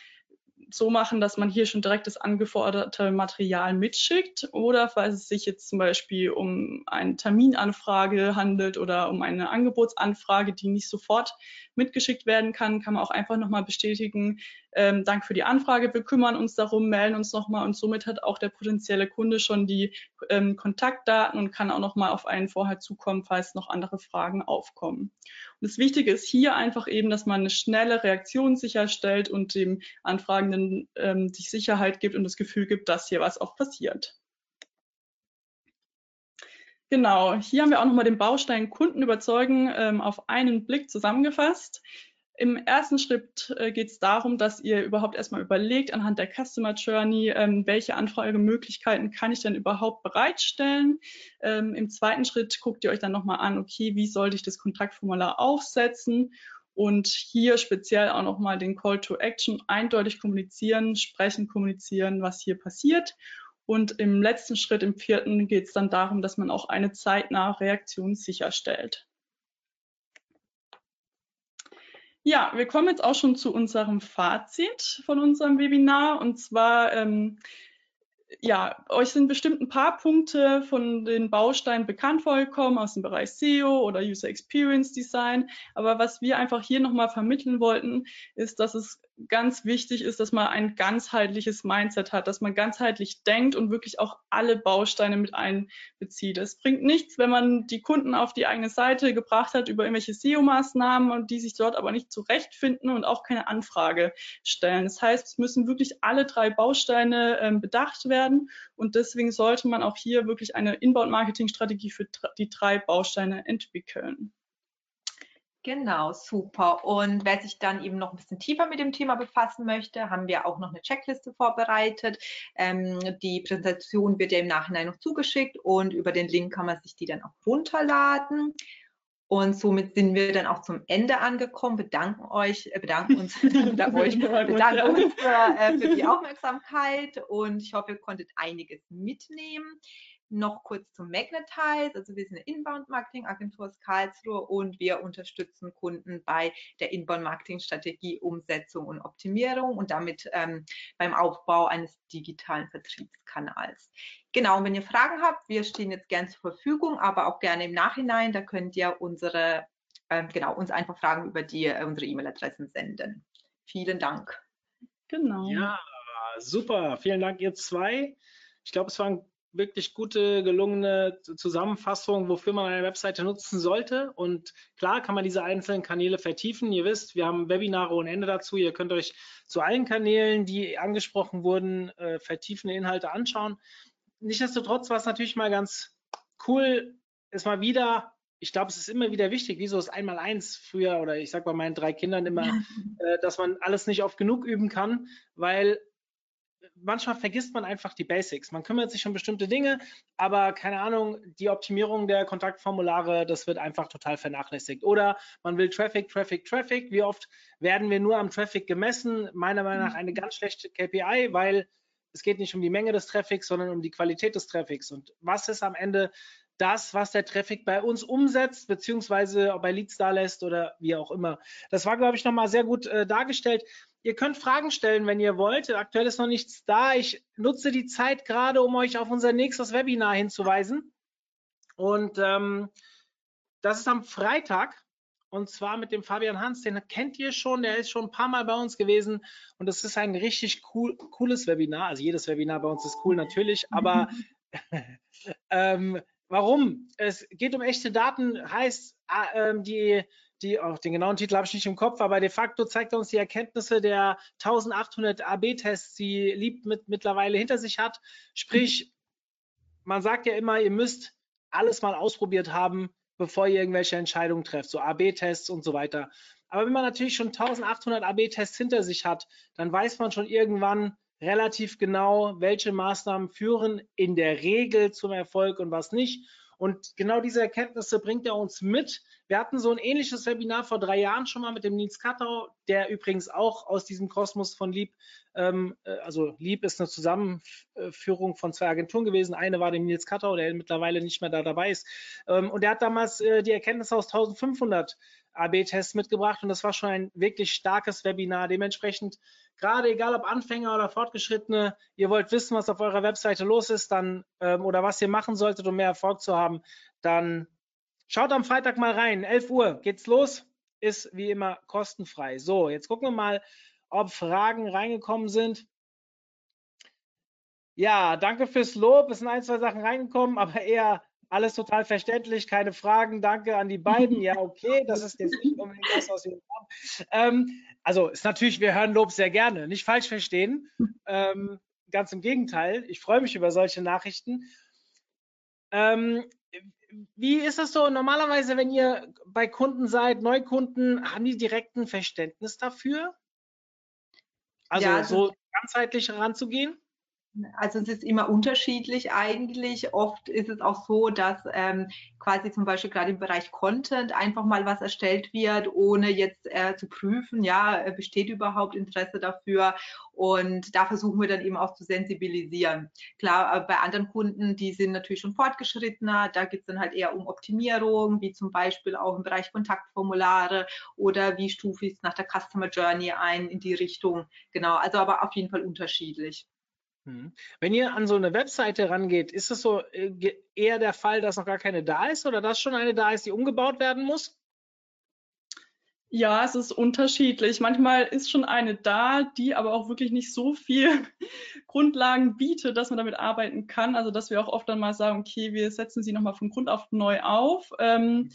so machen, dass man hier schon direkt das angeforderte Material mitschickt oder falls es sich jetzt zum Beispiel um eine Terminanfrage handelt oder um eine Angebotsanfrage, die nicht sofort mitgeschickt werden kann, kann man auch einfach nochmal bestätigen, ähm, Dank für die Anfrage, wir kümmern uns darum, melden uns nochmal und somit hat auch der potenzielle Kunde schon die ähm, Kontaktdaten und kann auch nochmal auf einen vorher zukommen, falls noch andere Fragen aufkommen. Und das Wichtige ist hier einfach eben, dass man eine schnelle Reaktion sicherstellt und dem Anfragenden ähm, die Sicherheit gibt und das Gefühl gibt, dass hier was auch passiert. Genau, hier haben wir auch nochmal den Baustein Kunden überzeugen ähm, auf einen Blick zusammengefasst. Im ersten Schritt äh, geht es darum, dass ihr überhaupt erstmal überlegt anhand der Customer Journey, ähm, welche Anfragemöglichkeiten kann ich denn überhaupt bereitstellen. Ähm, Im zweiten Schritt guckt ihr euch dann nochmal an, okay, wie sollte ich das Kontaktformular aufsetzen und hier speziell auch nochmal den Call to Action eindeutig kommunizieren, sprechen, kommunizieren, was hier passiert. Und im letzten Schritt, im vierten, geht es dann darum, dass man auch eine zeitnahe Reaktion sicherstellt. Ja, wir kommen jetzt auch schon zu unserem Fazit von unserem Webinar. Und zwar, ähm, ja, euch sind bestimmt ein paar Punkte von den Bausteinen bekannt vorgekommen aus dem Bereich SEO oder User Experience Design. Aber was wir einfach hier nochmal vermitteln wollten, ist, dass es ganz wichtig ist, dass man ein ganzheitliches Mindset hat, dass man ganzheitlich denkt und wirklich auch alle Bausteine mit einbezieht. Es bringt nichts, wenn man die Kunden auf die eigene Seite gebracht hat über irgendwelche SEO-Maßnahmen und die sich dort aber nicht zurechtfinden und auch keine Anfrage stellen. Das heißt, es müssen wirklich alle drei Bausteine äh, bedacht werden und deswegen sollte man auch hier wirklich eine Inbound-Marketing-Strategie für die drei Bausteine entwickeln. Genau, super. Und wer sich dann eben noch ein bisschen tiefer mit dem Thema befassen möchte, haben wir auch noch eine Checkliste vorbereitet. Ähm, die Präsentation wird ja im Nachhinein noch zugeschickt und über den Link kann man sich die dann auch runterladen. Und somit sind wir dann auch zum Ende angekommen, bedanken euch, äh, bedanken uns, bedanken euch, bedanken uns für, äh, für die Aufmerksamkeit. Und ich hoffe, ihr konntet einiges mitnehmen. Noch kurz zum Magnetize. Also wir sind eine Inbound-Marketing-Agentur aus Karlsruhe und wir unterstützen Kunden bei der Inbound-Marketing-Strategie, Umsetzung und Optimierung und damit ähm, beim Aufbau eines digitalen Vertriebskanals. Genau, und wenn ihr Fragen habt, wir stehen jetzt gern zur Verfügung, aber auch gerne im Nachhinein, da könnt ihr unsere, ähm, genau, uns einfach Fragen über die, äh, unsere E-Mail-Adressen senden. Vielen Dank. Genau. Ja, super. Vielen Dank, ihr zwei. Ich glaube, es war ein wirklich gute, gelungene Zusammenfassung, wofür man eine Webseite nutzen sollte. Und klar kann man diese einzelnen Kanäle vertiefen. Ihr wisst, wir haben Webinare ohne Ende dazu. Ihr könnt euch zu allen Kanälen, die angesprochen wurden, äh, vertiefende Inhalte anschauen. Nichtsdestotrotz war es natürlich mal ganz cool, ist mal wieder, ich glaube, es ist immer wieder wichtig, wie so das Einmal-Eins früher oder ich sage bei meinen drei Kindern immer, äh, dass man alles nicht oft genug üben kann, weil manchmal vergisst man einfach die Basics. Man kümmert sich um bestimmte Dinge, aber keine Ahnung, die Optimierung der Kontaktformulare, das wird einfach total vernachlässigt. Oder man will Traffic, Traffic, Traffic. Wie oft werden wir nur am Traffic gemessen? Meiner Meinung nach eine ganz schlechte KPI, weil es geht nicht um die Menge des Traffics, sondern um die Qualität des Traffics. Und was ist am Ende das, was der Traffic bei uns umsetzt, beziehungsweise ob er Leads da lässt oder wie auch immer. Das war, glaube ich, nochmal sehr gut äh, dargestellt. Ihr könnt Fragen stellen, wenn ihr wollt. Aktuell ist noch nichts da. Ich nutze die Zeit gerade, um euch auf unser nächstes Webinar hinzuweisen. Und ähm, das ist am Freitag. Und zwar mit dem Fabian Hans, den kennt ihr schon, der ist schon ein paar Mal bei uns gewesen. Und das ist ein richtig cool, cooles Webinar. Also jedes Webinar bei uns ist cool natürlich, aber ähm, warum? Es geht um echte Daten, heißt, äh, die die, auch den genauen Titel habe ich nicht im Kopf, aber de facto zeigt er uns die Erkenntnisse der 1800 AB-Tests, die Lieb mit, mittlerweile hinter sich hat. Sprich, man sagt ja immer, ihr müsst alles mal ausprobiert haben, bevor ihr irgendwelche Entscheidungen trefft, so AB-Tests und so weiter. Aber wenn man natürlich schon 1800 AB-Tests hinter sich hat, dann weiß man schon irgendwann relativ genau, welche Maßnahmen führen in der Regel zum Erfolg und was nicht. Und genau diese Erkenntnisse bringt er uns mit. Wir hatten so ein ähnliches Webinar vor drei Jahren schon mal mit dem Nils Kattau, der übrigens auch aus diesem Kosmos von Lieb, ähm, äh, also Lieb ist eine Zusammenführung von zwei Agenturen gewesen. Eine war dem Nils Kattau, der mittlerweile nicht mehr da dabei ist. Ähm, und der hat damals äh, die Erkenntnisse aus 1500 AB-Tests mitgebracht und das war schon ein wirklich starkes Webinar. Dementsprechend gerade egal ob Anfänger oder Fortgeschrittene, ihr wollt wissen, was auf eurer Webseite los ist, dann ähm, oder was ihr machen solltet, um mehr Erfolg zu haben, dann schaut am Freitag mal rein. 11 Uhr geht's los, ist wie immer kostenfrei. So, jetzt gucken wir mal, ob Fragen reingekommen sind. Ja, danke fürs Lob. Es sind ein, zwei Sachen reingekommen, aber eher alles total verständlich, keine Fragen. Danke an die beiden. Ja, okay, das ist jetzt nicht unbedingt das, was wir haben. Ähm, also ist natürlich, wir hören Lob sehr gerne. Nicht falsch verstehen. Ähm, ganz im Gegenteil. Ich freue mich über solche Nachrichten. Ähm, wie ist das so normalerweise, wenn ihr bei Kunden seid, Neukunden, haben die direkt ein Verständnis dafür? Also, ja, also so ganzheitlich heranzugehen? Also es ist immer unterschiedlich eigentlich. Oft ist es auch so, dass ähm, quasi zum Beispiel gerade im Bereich Content einfach mal was erstellt wird, ohne jetzt äh, zu prüfen, ja, äh, besteht überhaupt Interesse dafür. Und da versuchen wir dann eben auch zu sensibilisieren. Klar, äh, bei anderen Kunden, die sind natürlich schon fortgeschrittener, da geht es dann halt eher um Optimierung, wie zum Beispiel auch im Bereich Kontaktformulare oder wie stufe ich es nach der Customer Journey ein in die Richtung. Genau, also aber auf jeden Fall unterschiedlich. Mhm. Wenn ihr an so eine Webseite rangeht, ist es so äh, eher der Fall, dass noch gar keine da ist oder dass schon eine da ist, die umgebaut werden muss? Ja, es ist unterschiedlich. Manchmal ist schon eine da, die aber auch wirklich nicht so viel Grundlagen bietet, dass man damit arbeiten kann. Also dass wir auch oft dann mal sagen, okay, wir setzen sie nochmal von Grund auf neu auf. Ähm,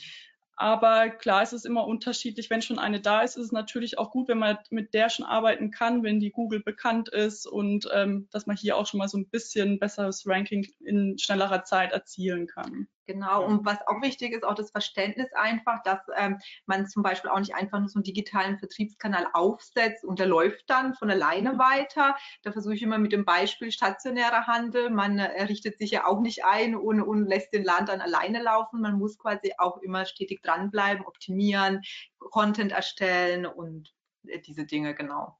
aber klar, es ist immer unterschiedlich. Wenn schon eine da ist, ist es natürlich auch gut, wenn man mit der schon arbeiten kann, wenn die Google bekannt ist und ähm, dass man hier auch schon mal so ein bisschen besseres Ranking in schnellerer Zeit erzielen kann. Genau, und was auch wichtig ist, auch das Verständnis einfach, dass ähm, man zum Beispiel auch nicht einfach nur so einen digitalen Vertriebskanal aufsetzt und der läuft dann von alleine mhm. weiter. Da versuche ich immer mit dem Beispiel stationärer Handel. Man äh, richtet sich ja auch nicht ein und, und lässt den Laden dann alleine laufen. Man muss quasi auch immer stetig dranbleiben, optimieren, Content erstellen und äh, diese Dinge genau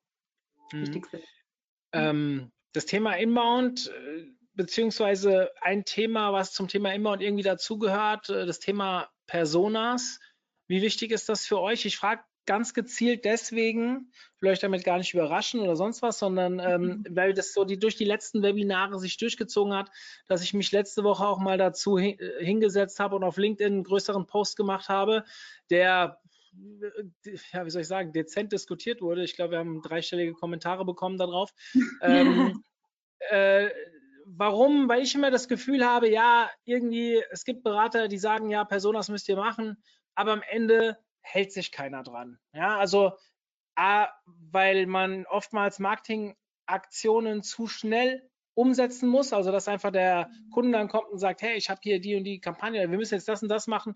mhm. wichtig sind. Ähm, das Thema Inbound, äh, beziehungsweise ein Thema, was zum Thema immer und irgendwie dazugehört, äh, das Thema Personas. Wie wichtig ist das für euch? Ich frage ganz gezielt deswegen, vielleicht damit gar nicht überraschen oder sonst was, sondern ähm, mhm. weil das so die durch die letzten Webinare sich durchgezogen hat, dass ich mich letzte Woche auch mal dazu hin, äh, hingesetzt habe und auf LinkedIn einen größeren Post gemacht habe, der äh, ja, wie soll ich sagen, dezent diskutiert wurde. Ich glaube, wir haben dreistellige Kommentare bekommen darauf. ähm, äh, warum? Weil ich immer das Gefühl habe, ja, irgendwie, es gibt Berater, die sagen, ja, Personas müsst ihr machen, aber am Ende hält sich keiner dran. Ja, also A, weil man oftmals Marketingaktionen zu schnell umsetzen muss, also dass einfach der Kunde dann kommt und sagt, hey, ich habe hier die und die Kampagne, wir müssen jetzt das und das machen.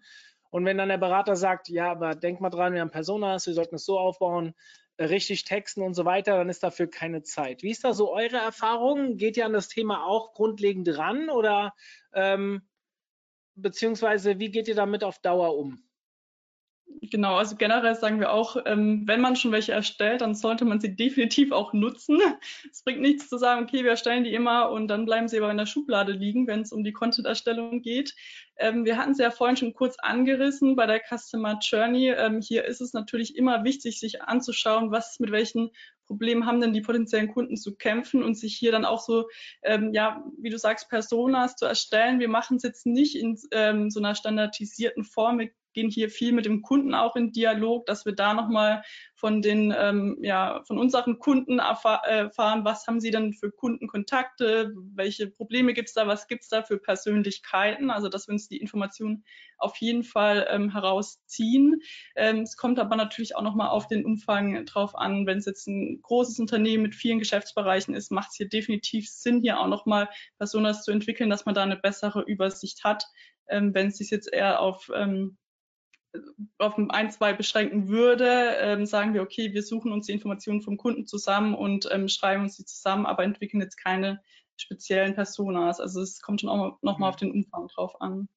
Und wenn dann der Berater sagt, ja, aber denk mal dran, wir haben Personas, wir sollten es so aufbauen, richtig texten und so weiter, dann ist dafür keine Zeit. Wie ist da so eure Erfahrung? Geht ihr an das Thema auch grundlegend ran oder ähm, beziehungsweise wie geht ihr damit auf Dauer um? Genau, also generell sagen wir auch, ähm, wenn man schon welche erstellt, dann sollte man sie definitiv auch nutzen. Es bringt nichts zu sagen, okay, wir erstellen die immer und dann bleiben sie aber in der Schublade liegen, wenn es um die Content-Erstellung geht. Ähm, wir hatten es ja vorhin schon kurz angerissen bei der Customer Journey. Ähm, hier ist es natürlich immer wichtig, sich anzuschauen, was mit welchen Problemen haben denn die potenziellen Kunden zu kämpfen und sich hier dann auch so, ähm, ja, wie du sagst, Personas zu erstellen. Wir machen es jetzt nicht in ähm, so einer standardisierten Form. Wir gehen hier viel mit dem Kunden auch in Dialog, dass wir da nochmal von den, ähm, ja, von unseren Kunden erfahr erfahren, was haben sie denn für Kundenkontakte, welche Probleme gibt es da, was gibt es da für Persönlichkeiten, also dass wir uns die Informationen auf jeden Fall ähm, herausziehen. Ähm, es kommt aber natürlich auch nochmal auf den Umfang drauf an, wenn es jetzt ein großes Unternehmen mit vielen Geschäftsbereichen ist, macht es hier definitiv Sinn, hier auch nochmal Personas zu entwickeln, dass man da eine bessere Übersicht hat. Ähm, wenn es sich jetzt eher auf ähm, auf ein, zwei beschränken würde, ähm, sagen wir, okay, wir suchen uns die Informationen vom Kunden zusammen und ähm, schreiben uns die zusammen, aber entwickeln jetzt keine speziellen Personas. Also es kommt schon auch noch mal mhm. auf den Umfang drauf an.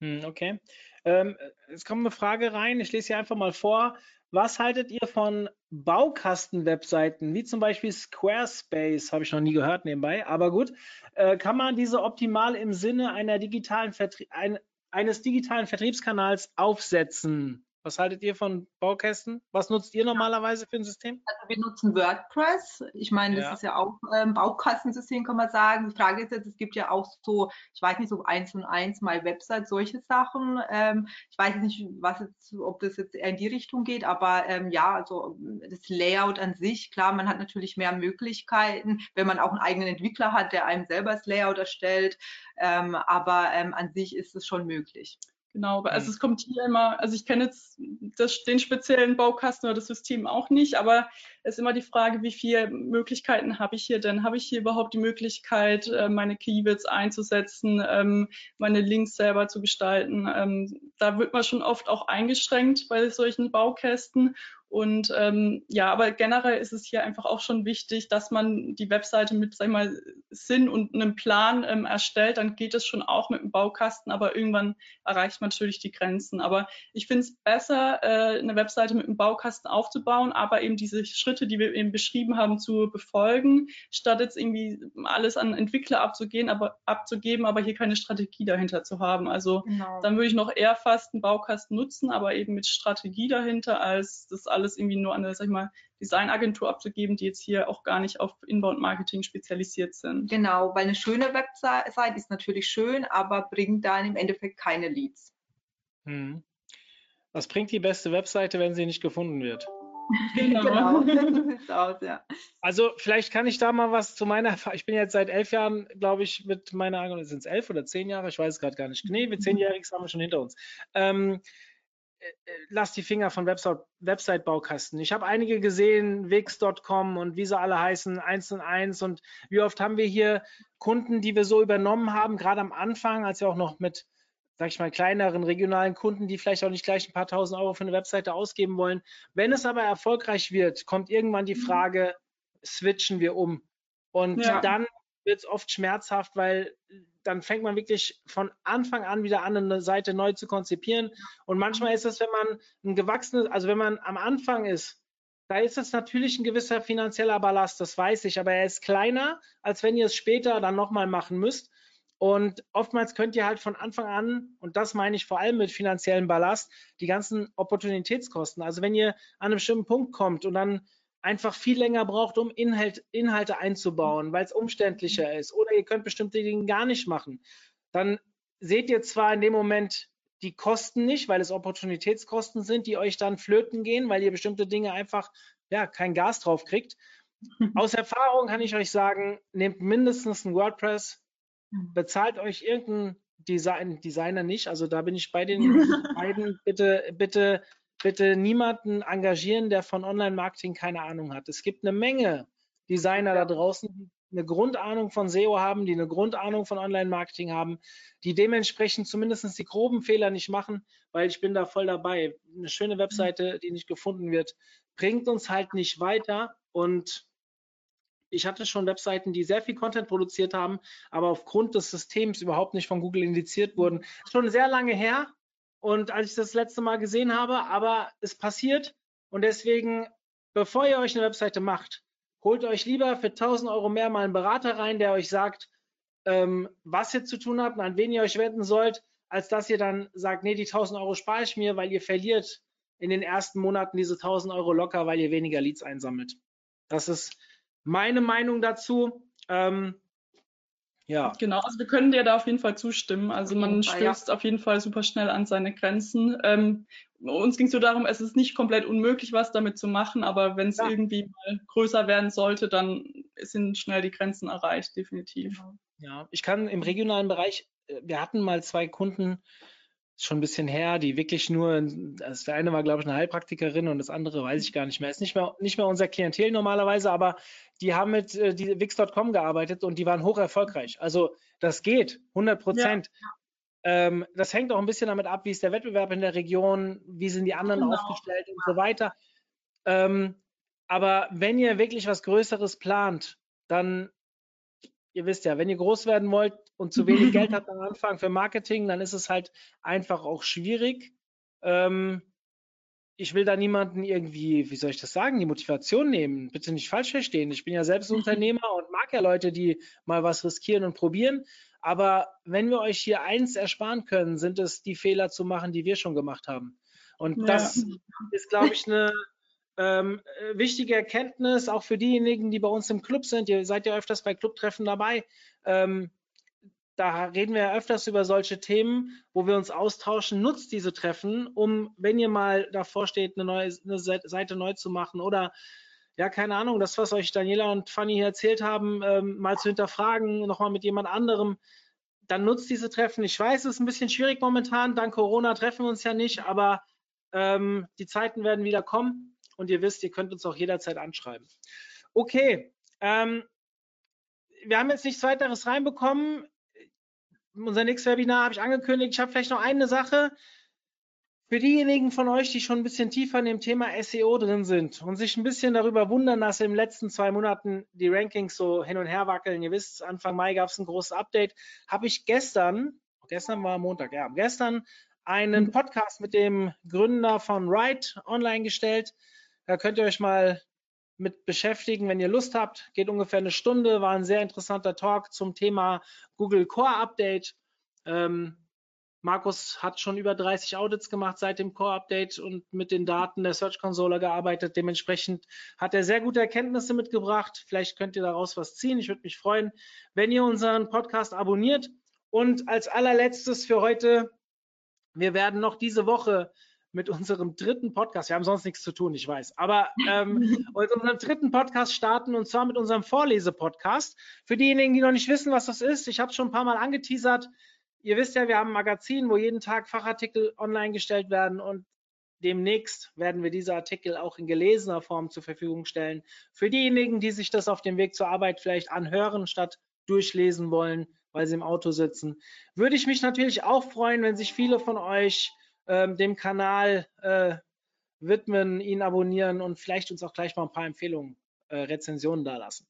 Hm, okay. Ähm, es kommt eine Frage rein, ich lese sie einfach mal vor. Was haltet ihr von Baukasten-Webseiten, wie zum Beispiel Squarespace, habe ich noch nie gehört nebenbei, aber gut. Äh, kann man diese optimal im Sinne einer digitalen Vertrie ein, eines digitalen Vertriebskanals aufsetzen. Was haltet ihr von Baukästen? Was nutzt ihr normalerweise für ein System? Also wir nutzen WordPress. Ich meine, das ja. ist ja auch ein ähm, Baukastensystem, kann man sagen. Die Frage ist jetzt, es gibt ja auch so, ich weiß nicht, so eins und eins mal Website, solche Sachen. Ähm, ich weiß nicht, was jetzt, ob das jetzt eher in die Richtung geht, aber ähm, ja, also das Layout an sich, klar, man hat natürlich mehr Möglichkeiten, wenn man auch einen eigenen Entwickler hat, der einem selber das Layout erstellt. Ähm, aber ähm, an sich ist es schon möglich. Genau, also es kommt hier immer, also ich kenne jetzt das, den speziellen Baukasten oder das System auch nicht, aber ist immer die Frage, wie viele Möglichkeiten habe ich hier denn? Habe ich hier überhaupt die Möglichkeit, äh, meine Keywords einzusetzen, ähm, meine Links selber zu gestalten? Ähm, da wird man schon oft auch eingeschränkt bei solchen Baukästen und ähm, ja, aber generell ist es hier einfach auch schon wichtig, dass man die Webseite mit, sag ich mal, Sinn und einem Plan ähm, erstellt. Dann geht es schon auch mit dem Baukasten, aber irgendwann erreicht man natürlich die Grenzen. Aber ich finde es besser, äh, eine Webseite mit einem Baukasten aufzubauen, aber eben diese Schritte, die wir eben beschrieben haben, zu befolgen, statt jetzt irgendwie alles an Entwickler abzugehen, aber abzugeben, aber hier keine Strategie dahinter zu haben. Also genau. dann würde ich noch eher fast einen Baukasten nutzen, aber eben mit Strategie dahinter, als das alles alles irgendwie nur an eine, sag ich mal, Designagentur abzugeben, die jetzt hier auch gar nicht auf Inbound-Marketing spezialisiert sind. Genau, weil eine schöne Website ist natürlich schön, aber bringt dann im Endeffekt keine Leads. Hm. Was bringt die beste Webseite, wenn sie nicht gefunden wird? Genau. genau. aus, ja. Also vielleicht kann ich da mal was zu meiner. Ich bin jetzt seit elf Jahren, glaube ich, mit meiner, sind es elf oder zehn Jahre? Ich weiß es gerade gar nicht. Nee, wir zehnjähriges haben wir schon hinter uns. Ähm, lass die Finger von Website-Baukasten. Ich habe einige gesehen, Wix.com und wie sie alle heißen, 1 und 1 und wie oft haben wir hier Kunden, die wir so übernommen haben, gerade am Anfang, als wir auch noch mit, sag ich mal, kleineren regionalen Kunden, die vielleicht auch nicht gleich ein paar tausend Euro für eine Webseite ausgeben wollen. Wenn es aber erfolgreich wird, kommt irgendwann die mhm. Frage, switchen wir um? Und ja. dann wird es oft schmerzhaft, weil dann fängt man wirklich von Anfang an wieder an, eine Seite neu zu konzipieren. Und manchmal ist es, wenn man ein gewachsenes, also wenn man am Anfang ist, da ist es natürlich ein gewisser finanzieller Ballast, das weiß ich, aber er ist kleiner, als wenn ihr es später dann nochmal machen müsst. Und oftmals könnt ihr halt von Anfang an, und das meine ich vor allem mit finanziellem Ballast, die ganzen Opportunitätskosten. Also wenn ihr an einem bestimmten Punkt kommt und dann einfach viel länger braucht, um Inhalt, Inhalte einzubauen, weil es umständlicher ist, oder ihr könnt bestimmte Dinge gar nicht machen, dann seht ihr zwar in dem Moment die Kosten nicht, weil es Opportunitätskosten sind, die euch dann flöten gehen, weil ihr bestimmte Dinge einfach ja kein Gas drauf kriegt. Aus Erfahrung kann ich euch sagen, nehmt mindestens ein WordPress, bezahlt euch irgendein Design, Designer nicht. Also da bin ich bei den beiden. Bitte, bitte, bitte niemanden engagieren, der von Online-Marketing keine Ahnung hat. Es gibt eine Menge Designer da draußen, die eine Grundahnung von SEO haben, die eine Grundahnung von Online-Marketing haben, die dementsprechend zumindest die groben Fehler nicht machen, weil ich bin da voll dabei. Eine schöne Webseite, die nicht gefunden wird, bringt uns halt nicht weiter und ich hatte schon Webseiten, die sehr viel Content produziert haben, aber aufgrund des Systems überhaupt nicht von Google indiziert wurden. Schon sehr lange her und als ich das letzte Mal gesehen habe, aber es passiert und deswegen, bevor ihr euch eine Webseite macht, holt euch lieber für 1000 Euro mehr mal einen Berater rein, der euch sagt, ähm, was ihr zu tun habt und an wen ihr euch wenden sollt, als dass ihr dann sagt, nee, die 1000 Euro spare ich mir, weil ihr verliert in den ersten Monaten diese 1000 Euro locker, weil ihr weniger Leads einsammelt. Das ist meine Meinung dazu. Ähm, ja. Genau, also wir können dir da auf jeden Fall zustimmen. Also man Fall, stößt ja. auf jeden Fall super schnell an seine Grenzen. Ähm, uns ging es so darum, es ist nicht komplett unmöglich, was damit zu machen, aber wenn es ja. irgendwie mal größer werden sollte, dann sind schnell die Grenzen erreicht, definitiv. Genau. Ja, ich kann im regionalen Bereich, äh, wir hatten mal zwei Kunden, schon ein bisschen her, die wirklich nur, das der eine war, glaube ich, eine Heilpraktikerin und das andere weiß ich gar nicht mehr. Ist nicht mehr, nicht mehr unser Klientel normalerweise, aber die haben mit äh, die Wix.com gearbeitet und die waren hoch erfolgreich. Also das geht, 100 Prozent. Ja. Ähm, das hängt auch ein bisschen damit ab, wie ist der Wettbewerb in der Region, wie sind die anderen genau. aufgestellt und so weiter. Ähm, aber wenn ihr wirklich was Größeres plant, dann ihr wisst ja, wenn ihr groß werden wollt und zu wenig Geld habt am Anfang für Marketing, dann ist es halt einfach auch schwierig. Ähm, ich will da niemanden irgendwie, wie soll ich das sagen, die Motivation nehmen. Bitte nicht falsch verstehen. Ich bin ja selbst Unternehmer und mag ja Leute, die mal was riskieren und probieren. Aber wenn wir euch hier eins ersparen können, sind es die Fehler zu machen, die wir schon gemacht haben. Und ja. das ist, glaube ich, eine ähm, äh, wichtige Erkenntnis, auch für diejenigen, die bei uns im Club sind. Ihr seid ja öfters bei Clubtreffen dabei. Ähm, da reden wir ja öfters über solche Themen, wo wir uns austauschen. Nutzt diese Treffen, um, wenn ihr mal davor steht, eine neue eine Seite neu zu machen oder ja, keine Ahnung, das, was euch Daniela und Fanny hier erzählt haben, ähm, mal zu hinterfragen, nochmal mit jemand anderem, dann nutzt diese Treffen. Ich weiß, es ist ein bisschen schwierig momentan, dank Corona treffen wir uns ja nicht, aber ähm, die Zeiten werden wieder kommen und ihr wisst, ihr könnt uns auch jederzeit anschreiben. Okay, ähm, wir haben jetzt nichts weiteres reinbekommen. Unser nächstes Webinar habe ich angekündigt. Ich habe vielleicht noch eine Sache. Für diejenigen von euch, die schon ein bisschen tiefer in dem Thema SEO drin sind und sich ein bisschen darüber wundern, dass in den letzten zwei Monaten die Rankings so hin und her wackeln, ihr wisst, Anfang Mai gab es ein großes Update, habe ich gestern, gestern war Montag, ja, gestern einen Podcast mit dem Gründer von Write online gestellt. Da könnt ihr euch mal mit beschäftigen, wenn ihr Lust habt. Geht ungefähr eine Stunde, war ein sehr interessanter Talk zum Thema Google Core Update. Ähm, Markus hat schon über 30 Audits gemacht seit dem Core Update und mit den Daten der Search Console gearbeitet. Dementsprechend hat er sehr gute Erkenntnisse mitgebracht. Vielleicht könnt ihr daraus was ziehen. Ich würde mich freuen, wenn ihr unseren Podcast abonniert. Und als allerletztes für heute, wir werden noch diese Woche mit unserem dritten Podcast. Wir haben sonst nichts zu tun, ich weiß. Aber ähm, mit unserem dritten Podcast starten und zwar mit unserem Vorlese-Podcast. Für diejenigen, die noch nicht wissen, was das ist, ich habe es schon ein paar Mal angeteasert. Ihr wisst ja, wir haben ein Magazin, wo jeden Tag Fachartikel online gestellt werden und demnächst werden wir diese Artikel auch in gelesener Form zur Verfügung stellen. Für diejenigen, die sich das auf dem Weg zur Arbeit vielleicht anhören, statt durchlesen wollen, weil sie im Auto sitzen, würde ich mich natürlich auch freuen, wenn sich viele von euch ähm, dem Kanal äh, widmen, ihn abonnieren und vielleicht uns auch gleich mal ein paar Empfehlungen, äh, Rezensionen da lassen.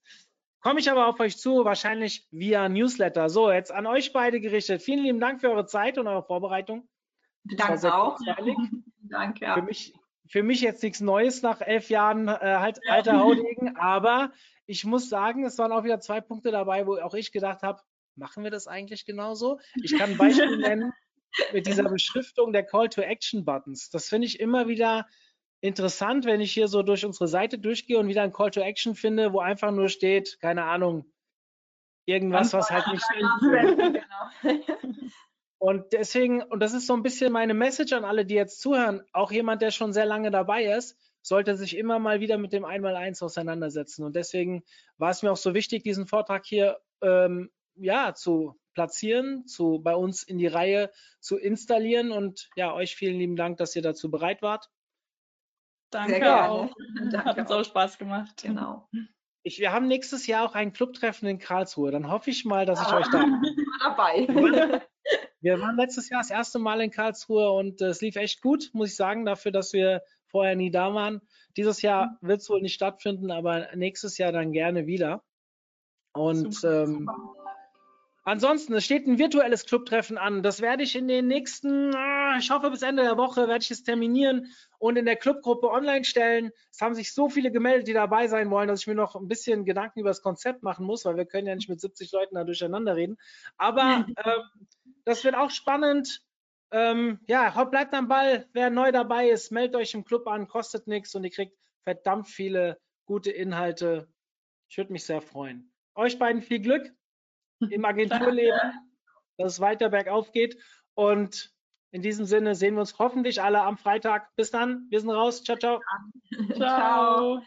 Komme ich aber auf euch zu, wahrscheinlich via Newsletter. So, jetzt an euch beide gerichtet. Vielen lieben Dank für eure Zeit und eure Vorbereitung. Danke auch. Danke. Ja. Für mich, für mich jetzt nichts Neues nach elf Jahren äh, halt alter Haudegen, aber ich muss sagen, es waren auch wieder zwei Punkte dabei, wo auch ich gedacht habe, machen wir das eigentlich genauso? Ich kann ein Beispiel nennen mit dieser Beschriftung der Call to Action Buttons. Das finde ich immer wieder interessant, wenn ich hier so durch unsere Seite durchgehe und wieder ein Call to Action finde, wo einfach nur steht, keine Ahnung, irgendwas, was halt nicht. Genau. Und deswegen, und das ist so ein bisschen meine Message an alle, die jetzt zuhören, auch jemand, der schon sehr lange dabei ist, sollte sich immer mal wieder mit dem Einmaleins auseinandersetzen. Und deswegen war es mir auch so wichtig, diesen Vortrag hier ähm, ja, zu platzieren, zu bei uns in die Reihe zu installieren. Und ja, euch vielen lieben Dank, dass ihr dazu bereit wart. Danke gerne. auch. Danke Hat uns auch. Spaß gemacht. Genau. Ich, wir haben nächstes Jahr auch ein Clubtreffen in Karlsruhe. Dann hoffe ich mal, dass ich Ah. euch da. Dabei. Wir waren letztes Jahr das erste Mal in Karlsruhe und äh, es lief echt gut, muss ich sagen, dafür, dass wir vorher nie da waren. Dieses Jahr wird es wohl nicht stattfinden, aber nächstes Jahr dann gerne wieder. Und Super, ähm, ansonsten, es steht ein virtuelles Clubtreffen an. Das werde ich in den nächsten, ah, ich hoffe bis Ende der Woche, werde ich es terminieren und in der Clubgruppe online stellen. Es haben sich so viele gemeldet, die dabei sein wollen, dass ich mir noch ein bisschen Gedanken über das Konzept machen muss, weil wir können ja nicht mit 70 Leuten da durcheinander reden. Aber ähm, das wird auch spannend. Ähm, ja, bleibt am Ball. Wer neu dabei ist, meldet euch im Club an, kostet nichts und ihr kriegt verdammt viele gute Inhalte. Ich würde mich sehr freuen. Euch beiden viel Glück im Agenturleben, dass es weiter bergauf geht. Und in diesem Sinne sehen wir uns hoffentlich alle am Freitag. Bis dann, wir sind raus. Ciao, ciao. Ciao.